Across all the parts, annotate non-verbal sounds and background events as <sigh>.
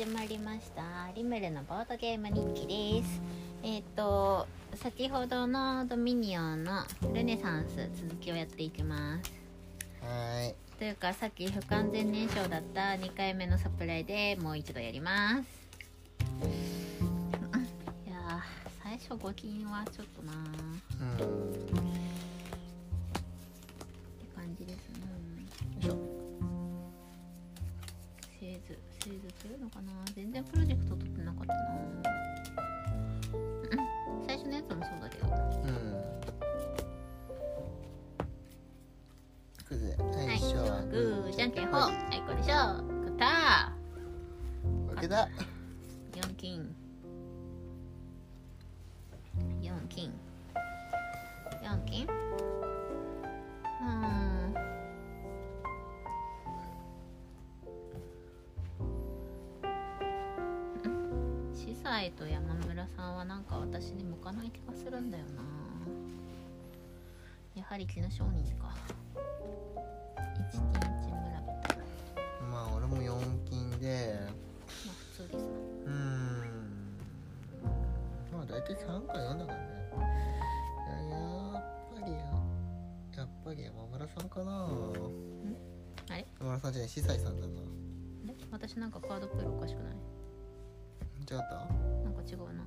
始まりました。リムルのボードゲーム日記です。えっ、と先ほどのドミニオンのルネサンス続きをやっていきます。はーい。というかさっき不完全燃焼だった2回目のサプライでもう一度やります。いやー最初5金はちょっとなー。うん図製図するのかな全然プロジェクト取ってなかったな。うん。最初のやつもそうだけど。うん。くずはい最初はグーじゃんけんほう。ははいこれでしょ勝ったい負けだー4金司祭と山村さんはなんか私に向かない気がするんだよな。やはり木の商人か。一金一村人。まあ俺も4金で。まあ普通ですな。うーん。まあ大体3か4だからね。いややっぱりややっぱり山村さんかな。あれ？山村さんじゃない司祭さんだな。え？私なんかカードプールおかしくない？違った？なんか違うな。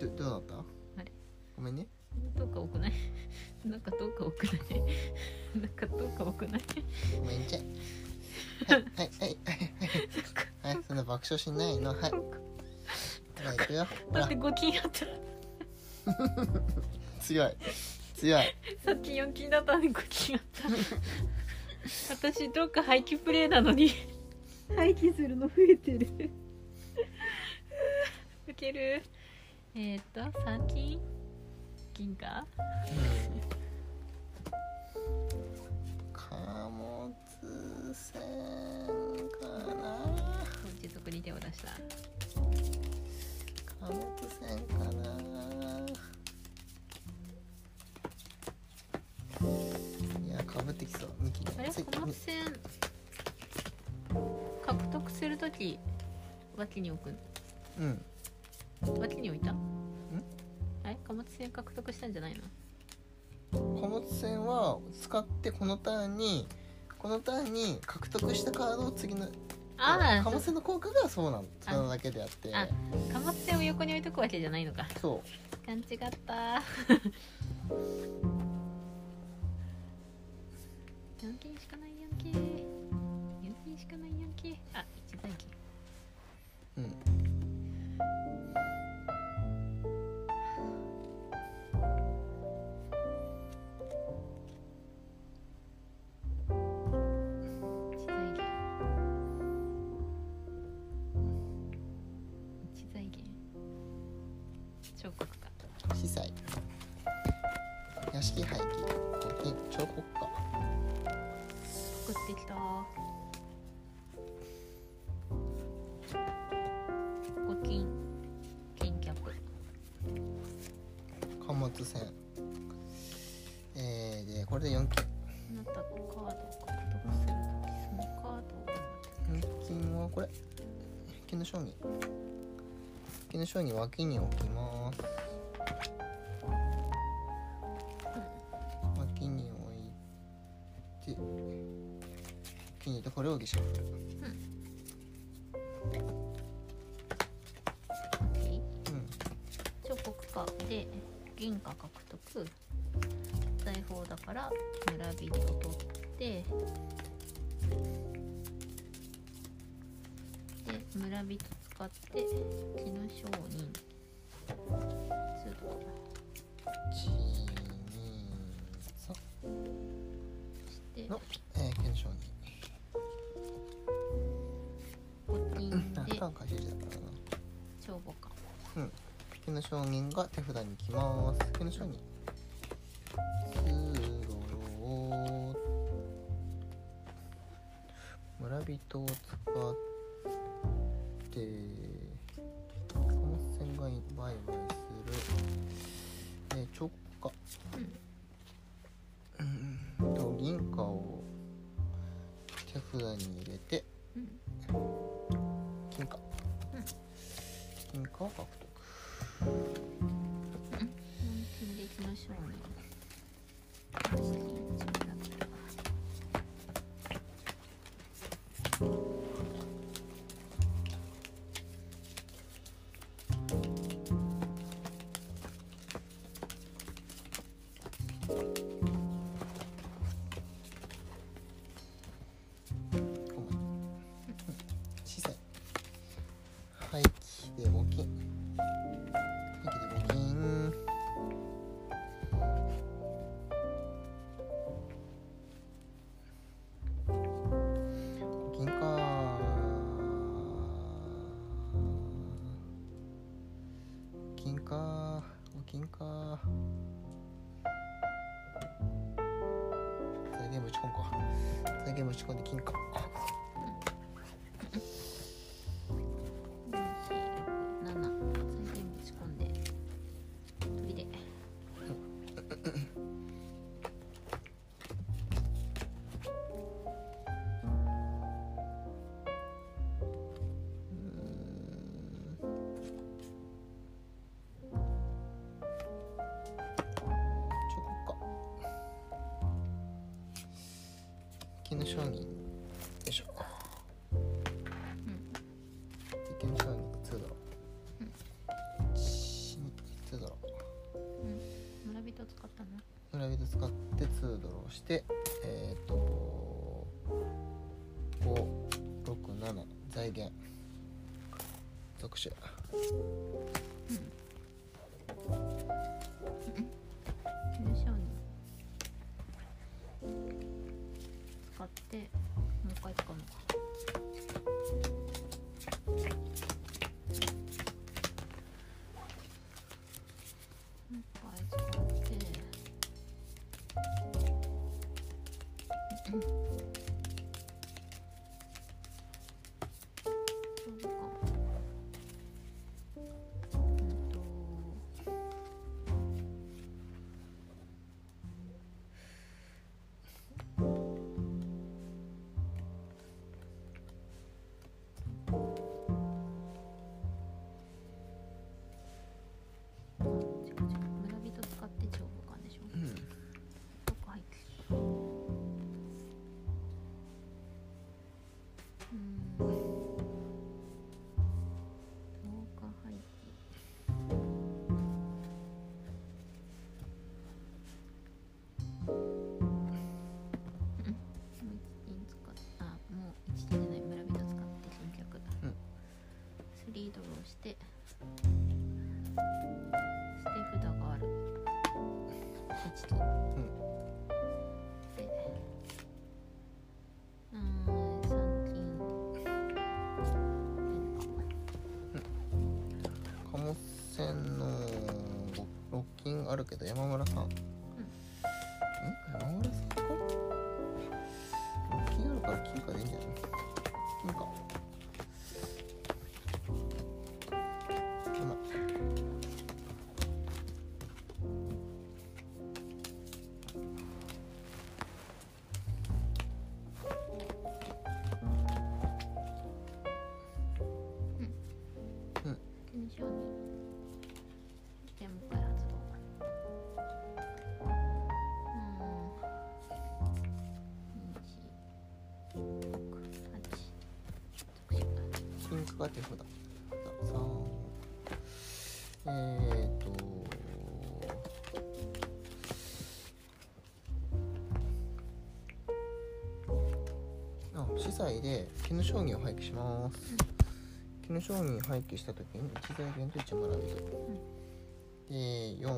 どどうなった？あれ？ごめんね。どうか多くない？<laughs> なんかどうか多くない？<laughs> なんかどうか多くない？ごめんちゃいはいはいはいはい。はいはいそんな爆笑しないの？はい。ほら行くよ。だって5金あった <laughs> 強い。強い。さっき4金だったのに5金あった。私どっか廃棄プレイなのに。廃棄するの増えてるウケる。えっ、ー、と3金銀か貨物船かな。持続に手を出した貨物船かな。いやかぶってきそう。あれ？貨物船獲得するとき脇に置くうん脇に置いた？あれ貨物船獲得したんじゃないの？貨物船は使ってこのターンにこのターンに獲得したカードを次のああ貨物船の効果がそうなんそれだけであって。あ貨物船を横に置いとくわけじゃないのか。そう。勘違った。<laughs> 4金しかない4金。4金しかない4金。あ一財金。うん貨物船えー、でこれで4金。あなたカードを獲得するそのカードを。4金はこれ金の商人金の商人脇に置きます。脇に置いて脇に入れてこれを儀式して。3の、えー、金の商5金人あで。かんかしだからな。帳簿か。金の商人が手札に来ます。金の商人。村人を使ってゲーム仕込んで金貨 Which ちょっと、うん、うん、貨物船のロッキンあるけど山村さん。金かかってだえっ、ー、と。あ資材で絹商人を廃棄します、絹商人廃棄した時に一財源と1もらうと、うん、で4 4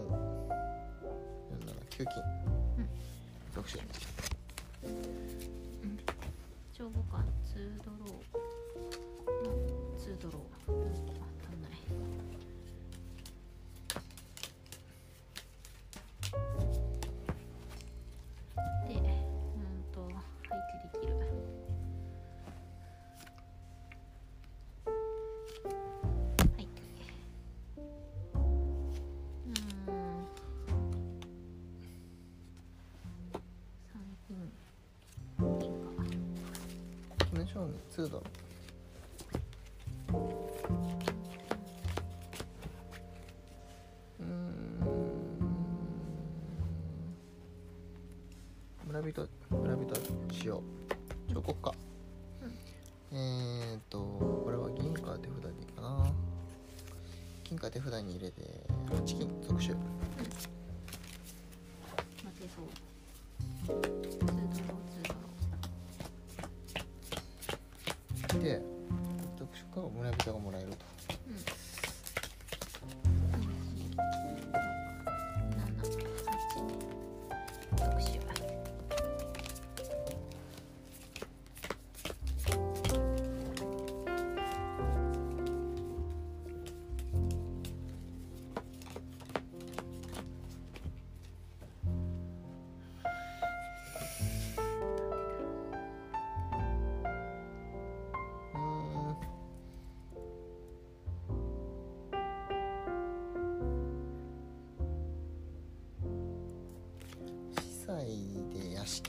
7 9金、うん、8金即手待てそうツードローツードロで即手か村人がもらえると。ー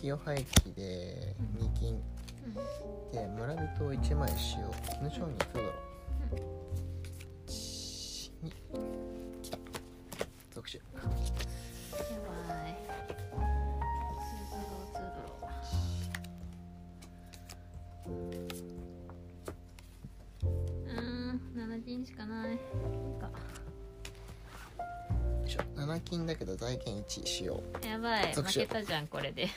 で屋敷を廃棄で2金。で村人を1枚しよう。絹商人そうだろ1 2きた。特殊やばい。うーん7人しかない。いいか。よいしょ。7金だけど財源1しよやばい。負けたじゃんこれで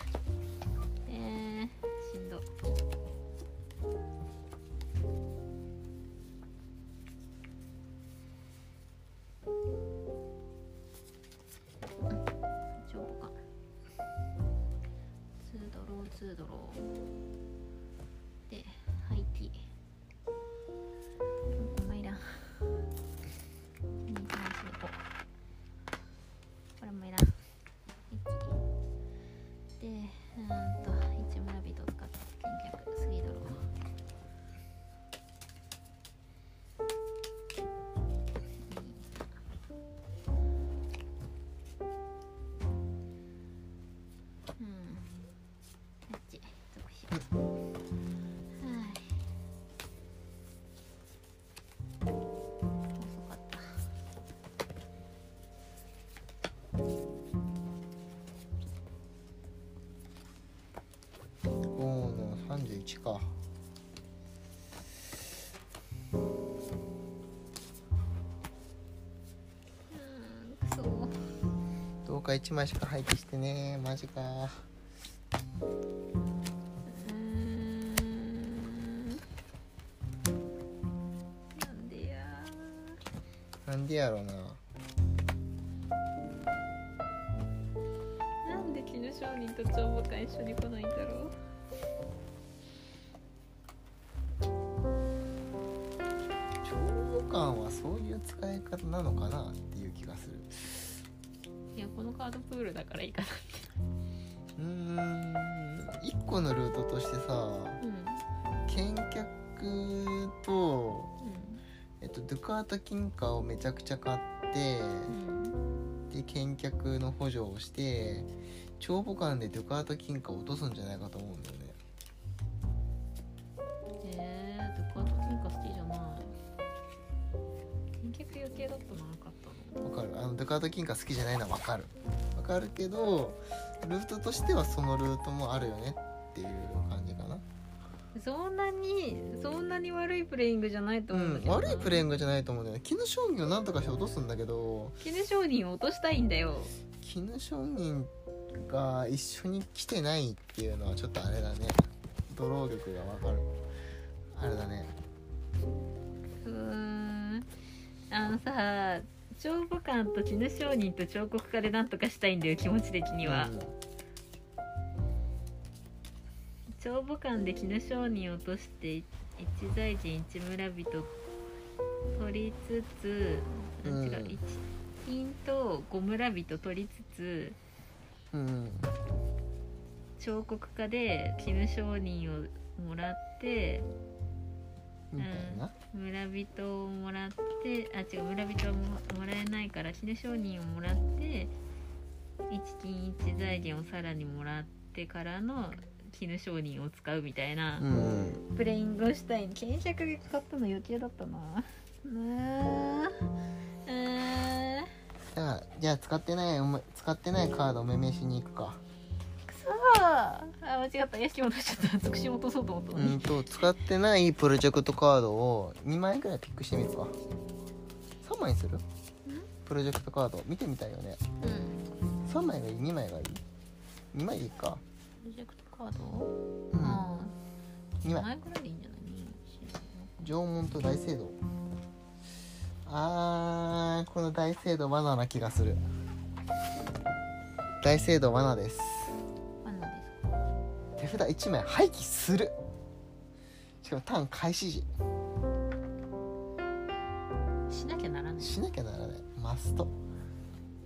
31か。うーんくそどうか1枚しか廃棄してねマジか個のルートとしてさうん見客と、えっと、ドゥカート金貨をめちゃくちゃ買ってうん。で見客の補助をして帳簿館でドゥカート金貨を落とすんじゃないかと思うんだよね。えー、ドカート金貨好きじゃない。見客予定だったのなかったの。わかる。あのドゥカート金貨好きじゃないのはわかる。わかるけどルートとしてはそのルートもあるよねっていう感じかな。そんなにそんなに悪いプレイングじゃないとうん思うんだけどな、悪いプレイングじゃないと思うんだよね。絹商人をなんとかして落とすんだけど。絹商人を落としたいんだよ。絹商人が一緒に来てないっていうのはちょっとあれだね。ドロー力がわかる。あれだね。うーん。あのさ帳簿館と絹商人と彫刻家でなんとかしたいんだよ気持ち的には、帳簿館で絹商人を落として一財人一村人取りつつ、あうん。違う一金と五村人取りつつうん、うん彫刻家で絹商人をもらってみたいな、村人をもらってあ違う村人はももらえないから絹商人をもらって一金一財源をさらにもらってからの絹商人を使うみたいな。うん。プレイングをしたい。見客がかかったの余計だったな。うーん。じゃあじゃあ使ってないおめ使ってないカードお目めしに行くか。くそー。あ間違った。屋敷戻しちゃった。つくし落とそうと思ったうんと使ってないプロジェクトカードを2枚くらいピックしてみるか。3枚にする？プロジェクトカード。見てみたいよね。うん。3枚がいい？2枚がいい？2枚でいいか。プロジェクトカード？うん。あ2あ枚前ぐらいでいいんじゃない？縄文と大聖堂。あーこの大聖堂罠な気がする。大聖堂罠です。バナですか？手札1枚廃棄する。しかもターン開始時。しなきゃならない。しなきゃならない。マスト。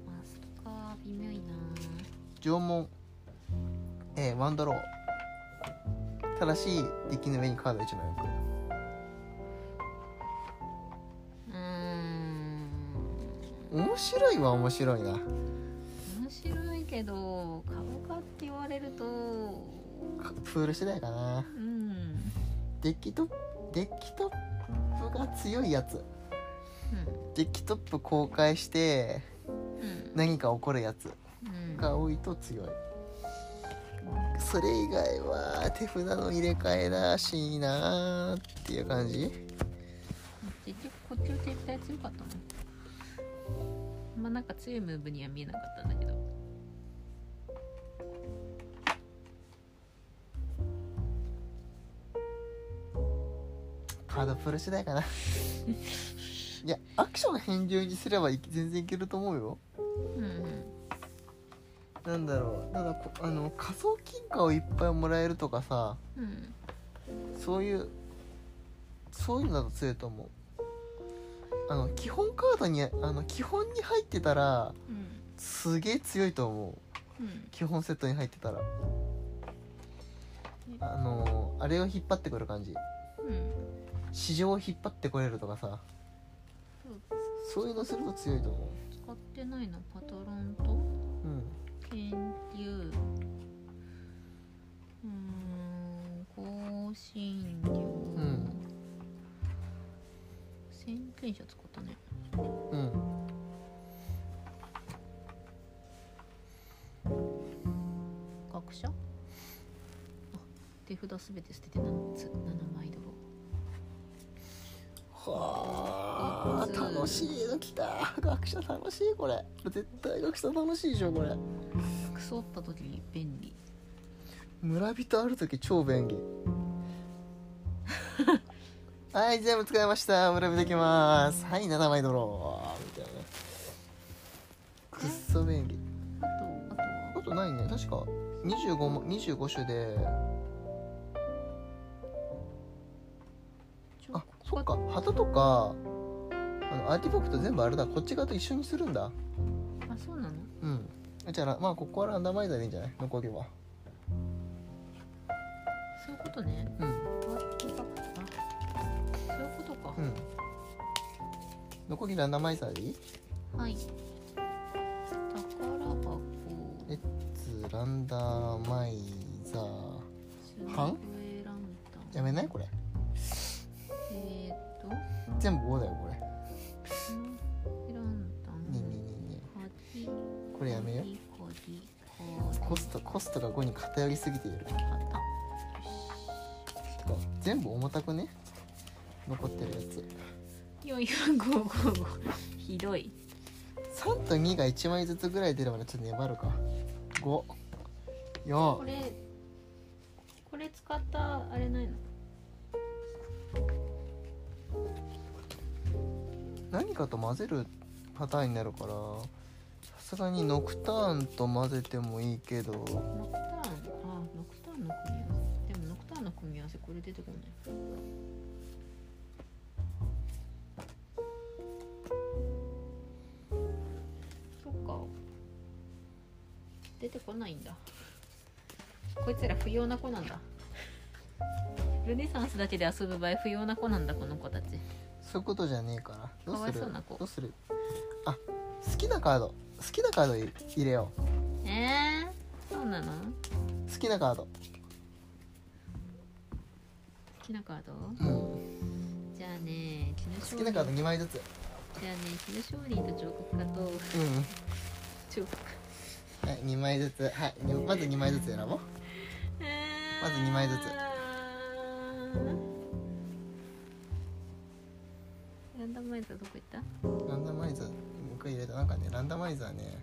マストか。微妙いな。縄文えー、ワンドロー。ただしデッキの上にカード1枚置く。うーん。面白いは面白いな。面白いけど買うかって言われると。かプール次第かな。うん。デッキトップデッキトップが強いやつ。デッキトップ公開してうん。何か起こるやつうん。が多いと強いそれ以外は手札の入れ替えらしいなーっていう感じ？結局こっちの絶対強かった。のまあなんか強いムーブには見えなかったんだけど。カードプール次第かな。<laughs> いやアクション返上にすればい全然いけると思うよ。うんうん。なんだろう。ただこあの仮想金貨をいっぱいもらえるとかさうん。そういうそういうのだと強いと思う。あの基本カードにあの基本に入ってたらうんすげえ強いと思う。うん。基本セットに入ってたら。あのあれを引っ張ってくる感じ。うん。市場を引っ張ってこれるとかさ。そういうのすると強いと思使ってないなパトロンと？ううん。研究香辛料ん先見者使ったね。うん。学者？あ手札すべて捨てて7つ7枚ドロはあ楽しいの来た。学者楽しいこれ。絶対学者楽しいでしょこれ。ークソった時便利。村人ある時超便利 <laughs> はい全部使いました。村人できます。はい7枚ドロー。みたいな。くっそ便利。あとあとは？あとないね。確か25も25種で。あそっか。旗とかあのアーティファクト全部あれだ。こっち側と一緒にするんだ。あそうなの？うん。じゃあまあここはランダマイザーでいいんじゃない？残りは。そういうことね。うんうん。残りランダマイザーでいいはい。宝箱。レッツランダマイザー。半？やめない？これ。えー、っと。全部5だよこれ。これやめよコストコスト。が5に偏りすぎている。全部重たくね？残ってるやつ。4455ひどい。3と2が1枚ずつぐらい出ればねちょっと粘るか。5こ4れこれ使ったあれないの？何かと混ぜるパターンになるからさすがにノクターンと混ぜてもいいけど。ノクターン？あノクターンの組み合わせ。でもノクターンの組み合わせこれ出てこない出てこないんだ。こいつら不要な子なんだ。ルネサンスだけで遊ぶ場合不要な子なんだこの子たち。そういうことじゃねえからどうする？かわいそうな子。どうする？あ好きなカード。好きなカード入れよえー、そうなの？う好きなカード。好きなカード？うん。じゃあね絹好きなカード2枚ずつ。じゃあね絹商人と彫刻家と。うん。彫刻。はい2枚ずつ。はい。にまず2枚ずつ選ぼう。まず2枚ずつ。ランダマイザーどこ行った？ランダマイザー僕入れた。なんかねランダマイザーね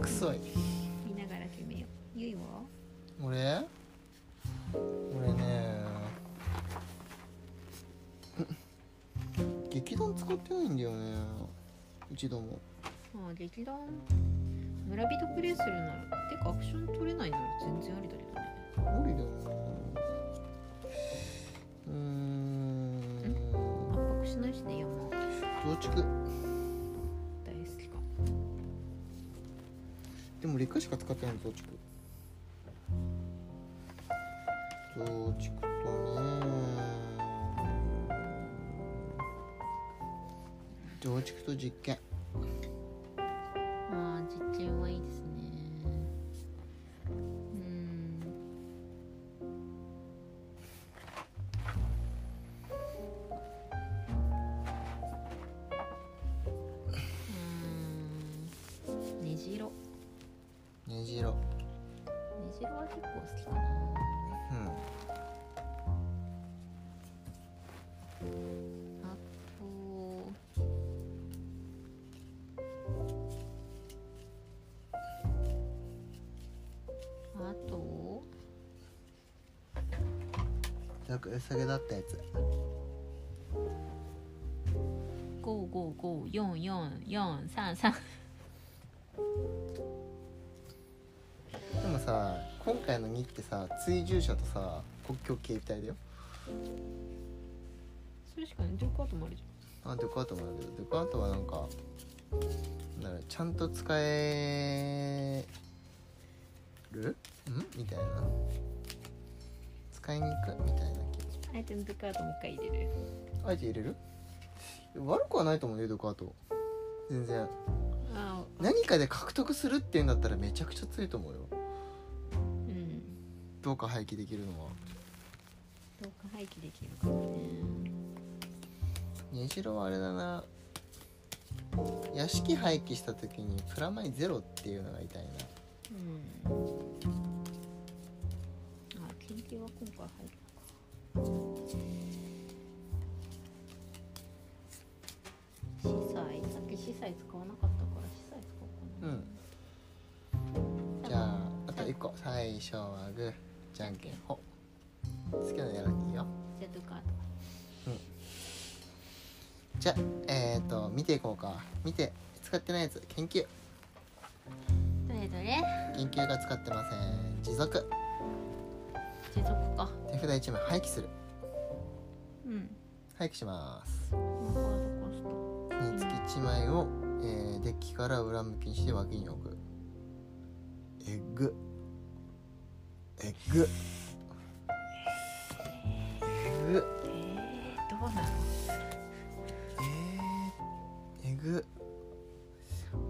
くそい。見ながら決めよう。ゆいは俺？俺ね劇団使ってないんだよね。一度も。ああ劇団村人プレイするならてかアクション取れないなら全然ありだけどね。無理だよなうん。圧迫しないしね山増築大好きかでも劣化しか使ってない増築増築とね増築と実験あ実なんか良さげだったやつ。五五五四四四三三でもさ今回の2ってさ追従者とさ国境形態だよ。それしかねデュカートもあるじあデカートもあるけどデカートはなんかだろうちゃんと使える？ん？みたいな。使いにく？みたいなあえてデュカートもう一回入れる。あえて入れる？悪くはないと思うよデカート。全然。あ何かで獲得するっていうんだったらめちゃくちゃ強いと思うよ。うん。どうか廃棄できるのは。どうか廃棄できるからね。ねじろはあれだな。屋敷廃棄した時にプラマイゼロっていうのが痛いな。うん。あ研究は今回入るのか司祭さっき司祭使わなかったから司祭使おうかな。うん。じゃああと1個最初はグーじゃんけん。ほ。好きなのやらんでいいよ。じゃあドゥカーじゃあえっ、ー、と見ていこうか。見て使ってないやつ研究。トどれどれ？研究が使ってません。持続か。手札1枚廃棄する。うん。廃棄します。カードコストにつき1枚を、えーデッキから裏向きにして脇に置く。エッグ。エッグ。エッグ。えー、どうなのえー、エグ。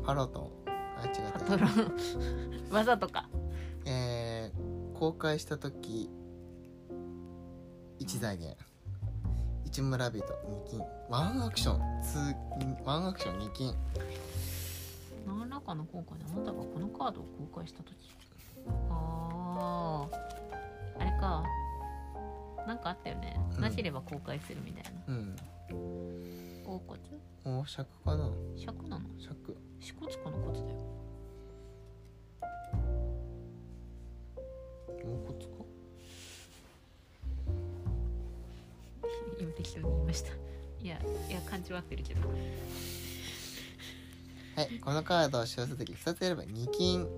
パロトン。あ違った。パトロン。わざとか。えー、公開した時1財源1村人2金。ワンアクション。2ワンアクション2金。何らかの効果であなたがこのカードを公開した時。あああれか。なんかあったよね、うん。なければ公開するみたいな。うん。大骨？お尺かな。尺なの？尺。支笏湖の骨だよお骨か今適当に言いましたいやいや感じは合ってるけど。はいこのカードを使用するとき2つやれば2金。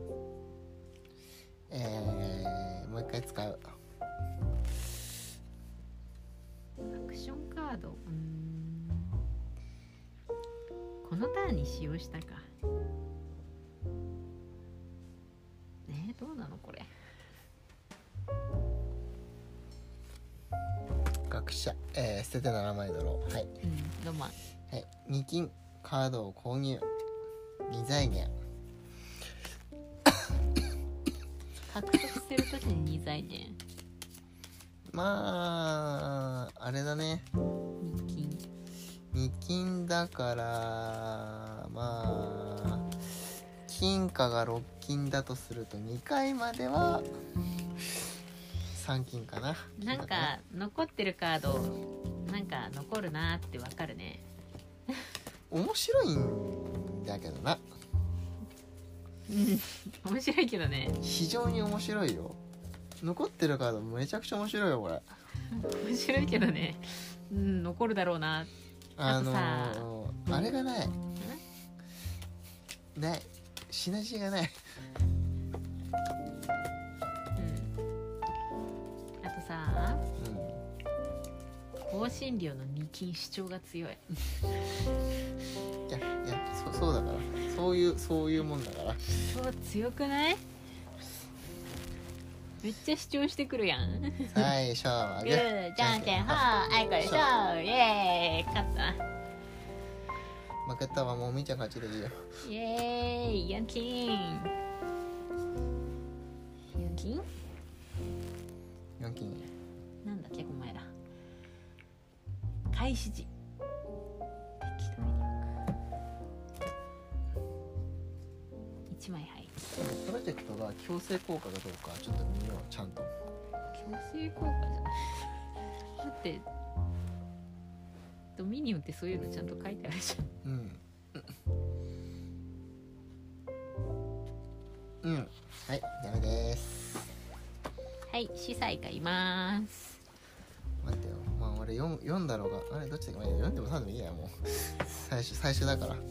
えー、もう一回使う。アクションカード。うーん。このターンに使用したか。ねえどうなのこれ？学者、えー、捨てて7枚ドローはい。うんロマン。はい、2金。カードを購入。2財源。獲得するときに2財源。まああれだね。2金。2金だからまあ金貨が6金だとすると2回までは3金かな。なんか残ってるカードなんか残るなーってわかるね。面白いんだけどな。うん。面白いけどね。非常に面白いよ。残ってるカードめちゃくちゃ面白いよこれ。面白いけどね。うん残るだろうな。あのあーあれがない。ない。シナジーがない香辛料の二金主張が強い。いやいやそそうだから。そういうそういうもんだから。そう強くない？めっちゃ主張してくるやん。最初はググーじゃんけんほーあいこでしょイエーイ勝った負けたわもうみーちゃん勝ちでいいよ。イエーイヤンキン。ヤンキン？4金なんだっけお前ら開始時。適当に1枚入るプロジェクトが強制効果かどうかちょっと見ようちゃんと。強制効果じゃない。だって。ドミニオンってそういうのちゃんと書いてあるじゃん。うん。うん。はいダメです。はい司祭がいます俺読読んだろうがあれどっちだっけ？まあ読んでも3でもいいやもう。<laughs> 最初最初だから。えっ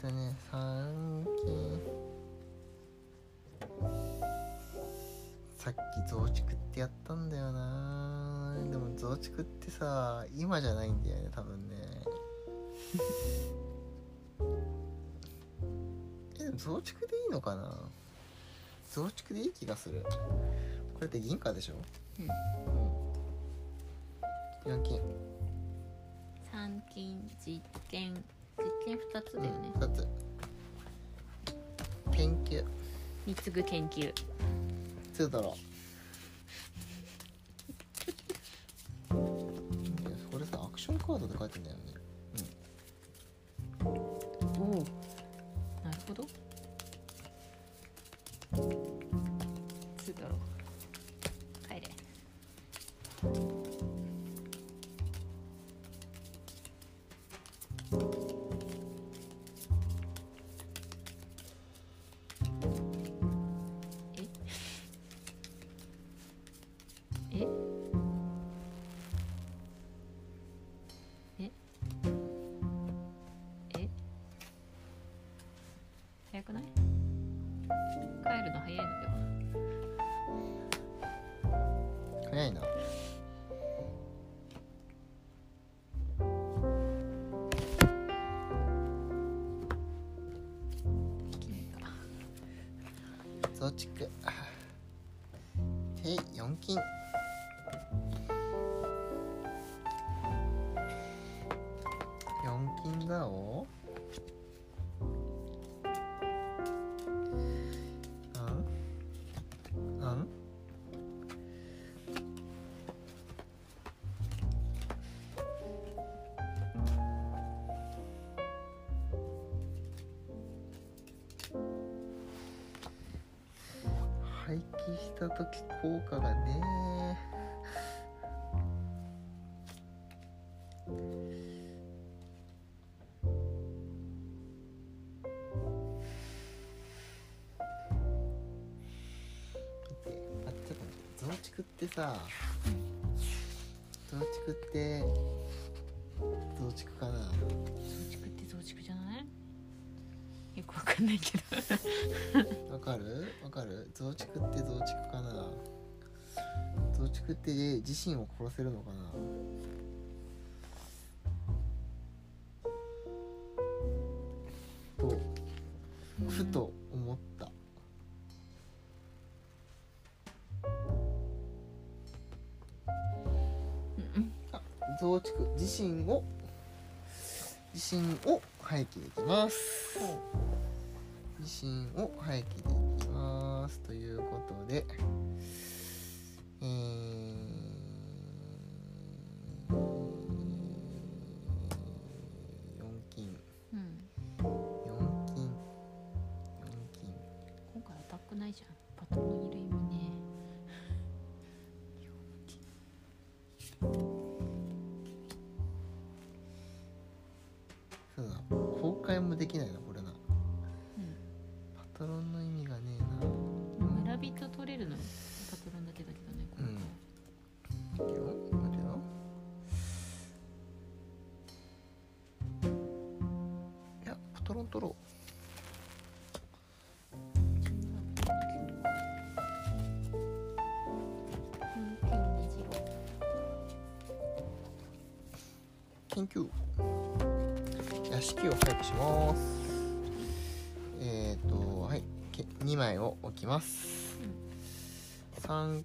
とね三金さっき増築ってやったんだよな。でも増築ってさ今じゃないんだよね多分ね。<laughs> えでも増築でいいのかな？増築でいい気がする。これって銀貨でしょ？うん。4金三金実験。実験2つだよね、2つ。研究。三つぐ研究。2ドローいやこれさアクションカードで書いてんだよねした時効果がね。増築って自身を殺せるのかな？とふと思った。増築。自身を自身を廃棄できます。自身を廃棄できます。ということでえーじゃん。パトロン緊急屋敷を早くします。えっ、ー、と、はい。2枚を置きます。3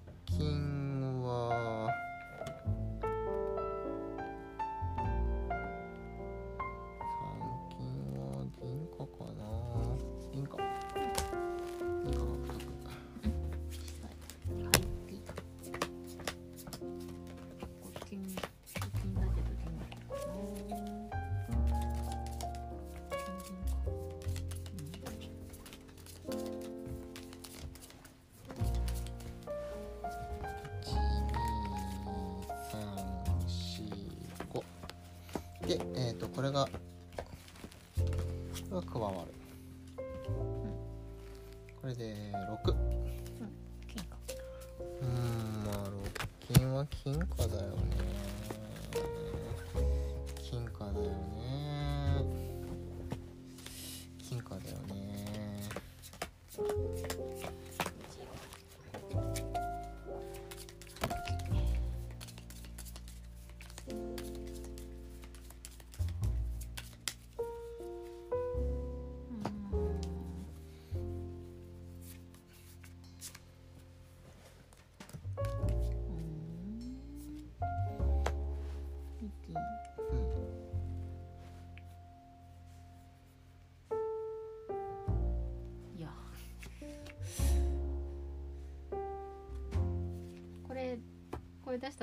れで6金か。うーんまあ6金は金貨だよね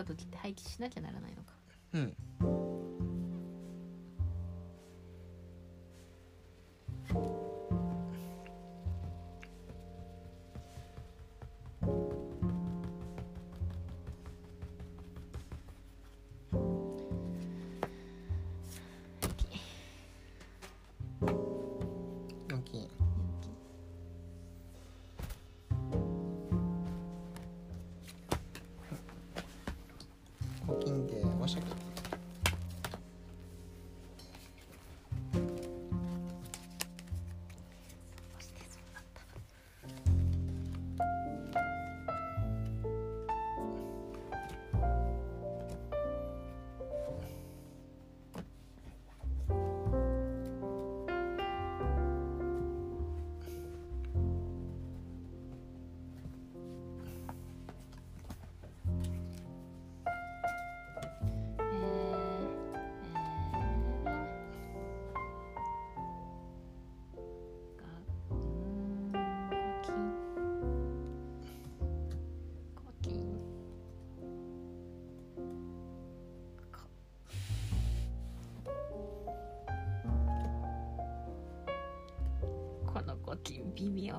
時って廃棄しなきゃならないのか。うん。このコキン微妙。う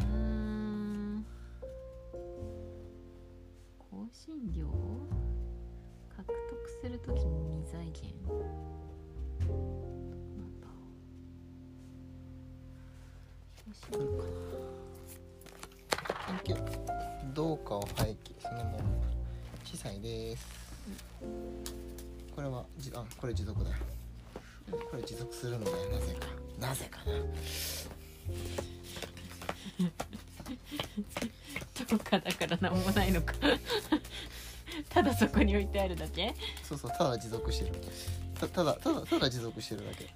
ーん。香辛料獲得するときに未財源香辛料か研究どうかを廃棄そのまま小さいです。これはじあこれ持続だよこれ持続するのだよなぜか。なぜか。ななどうかだからなんもないのか。ただそこに置いてあるだけそうそうただ持続してるたただただただ持続してるだけ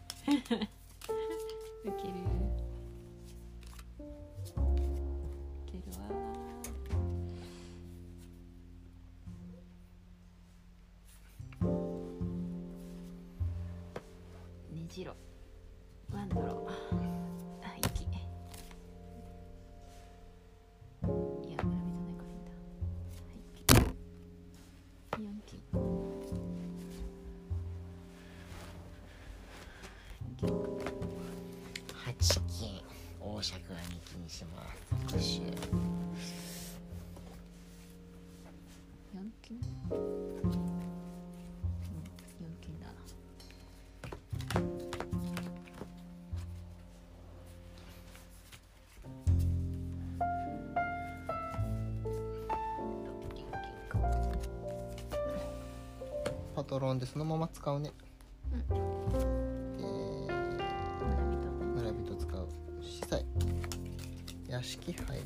ロンでそのまま使うね、うん、えー、村人使う。司祭屋敷入る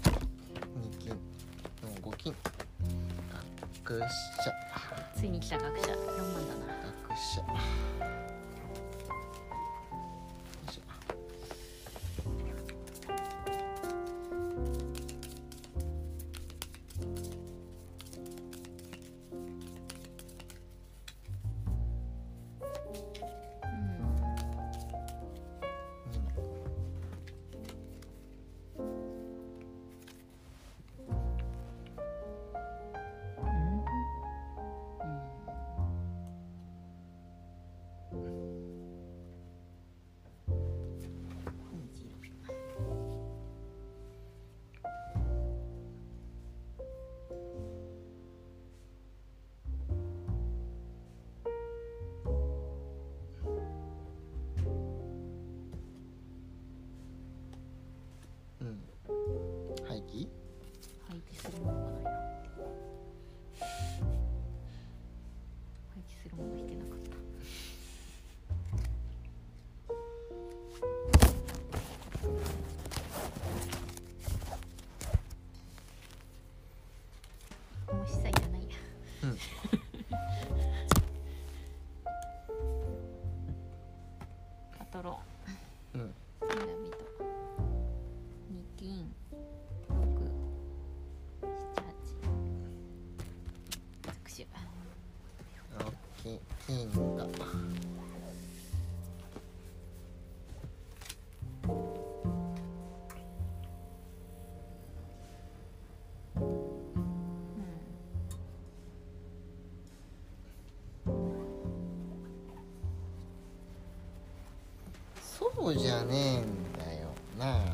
そうじゃねえんだよな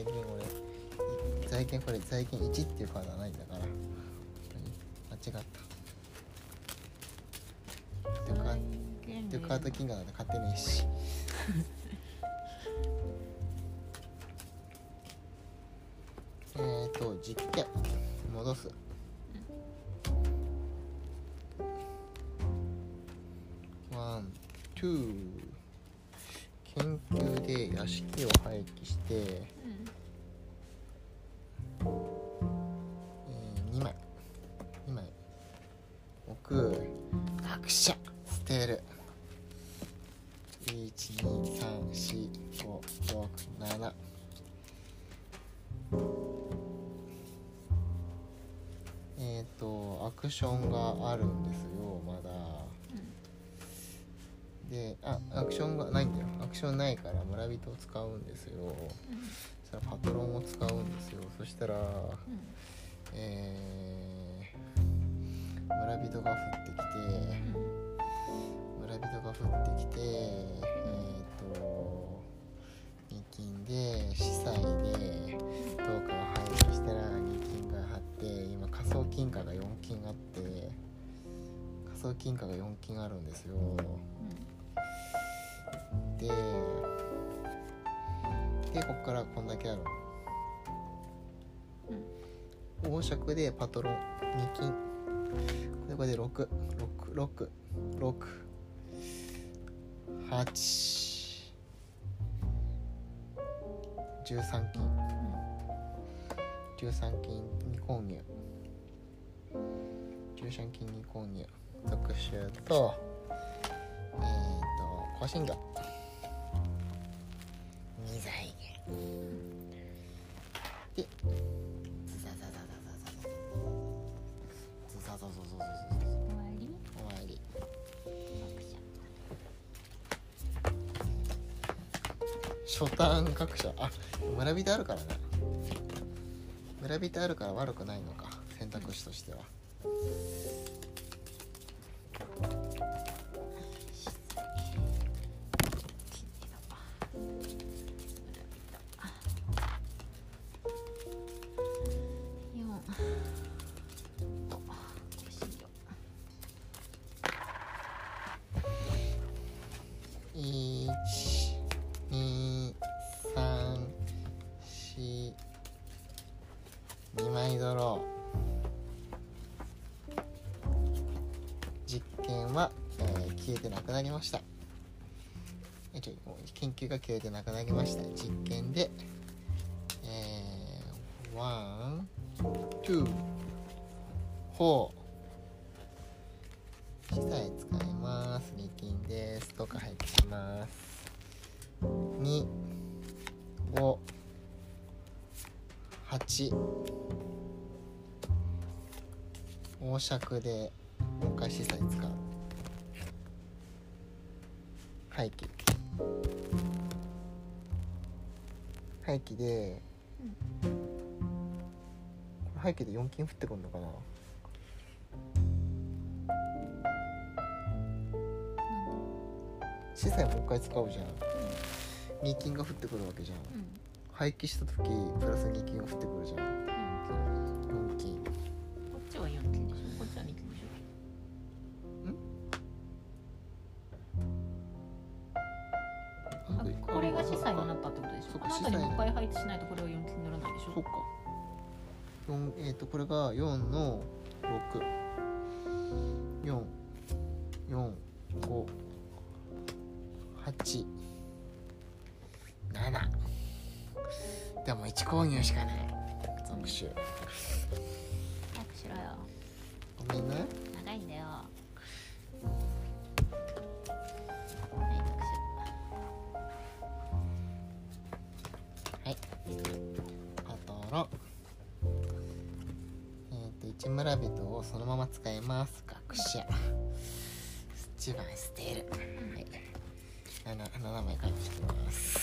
最近俺財源これ財源1っていうカードはないんだから。本当に。間違った。デュカデカードキングなんて勝手にいいし。くしゃ捨てる1234567えっ、ー、とアクションがあるんですよまだ、うん、であアクションがないんだよ。アクションないから村人を使うんですよ、うん、そしたらパトロンを使うんですよ。そしたら、うん、えー村人が降ってきて村人が降ってきてえっ、と二金で司祭でどうかを配布したら二金が張って今仮想金貨が4金あって仮想金貨が4金あるんですよ。ででこっからこんだけある。の王爵でパトロン2金これこれで66668 13金。13金に購入。13金に購入。特集とえっ、ー、と香辛料二財源で初端各社あ村人あるからね村人あるから悪くないのか。選択肢としては。てなくなりました。研究が消えてなくなりました。実験で。えー、ワンツーフォー。資材使います。2金です。とか入ってきます。2 5 8王爵で。れ廃棄で4金降ってくるのかな。資材もう一回使うじゃん。2金が降ってくるわけじゃん。うん。廃棄した時プラス2金が降ってくるじゃん。うんでも1購入しかない。続集早くしろよ。ごめんね。長いんだよ。はい特はい。パトロンえっ、と一村人をそのまま使います。学者。一番捨てる。はい。7, 7枚返してきます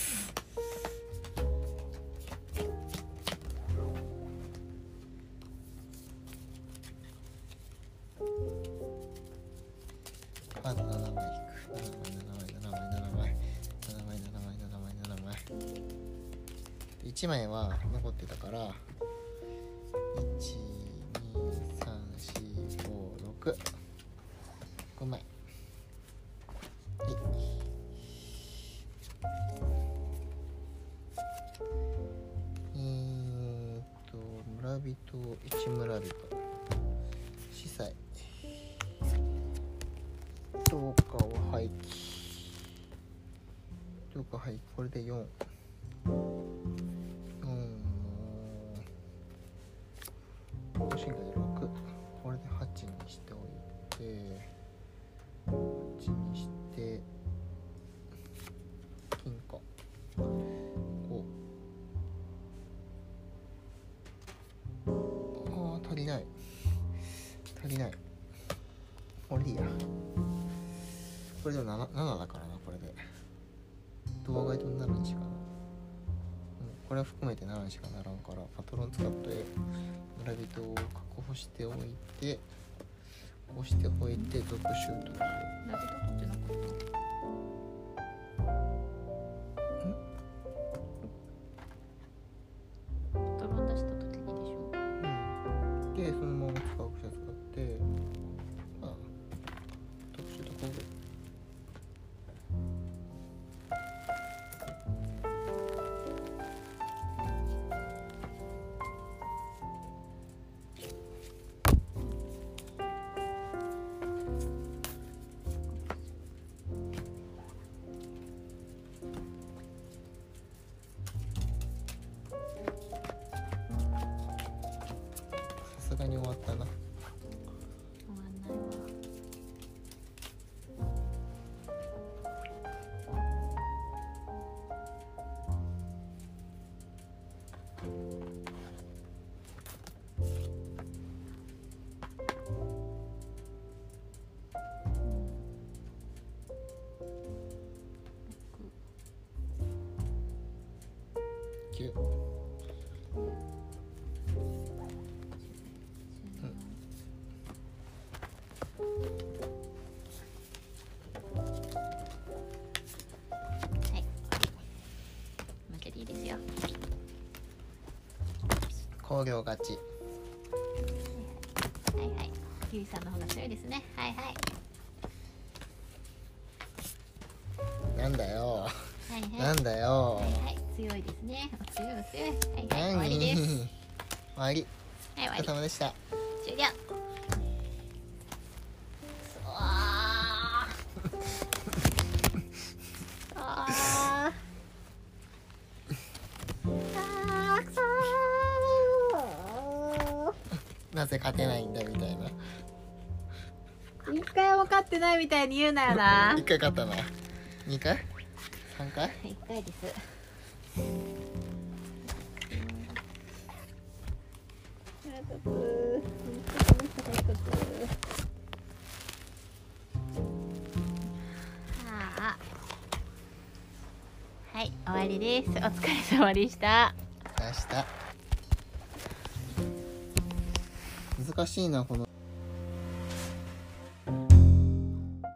いて8にして金貨5あー足りない足りないこれでいいやこれでも 7, 7だからなこれで動画と7にしかな、うん、これは含めて7にしかならんからパトロン使って村人を確保しておいて押しておいて続集と村人取ってなかった？工業勝ち。はいはい。さんの方が強いですね。はいはい。なんだよ。はいはい。なんだよ。はいはい。強いですね。お強いお強い。はいはい。終わりです。終わり。お疲れ様でしたみたいに言うなよな。一回勝ったな。二回？三回？一回です。はあはい終わりです。お疲れ様でした。明日。難しいなこの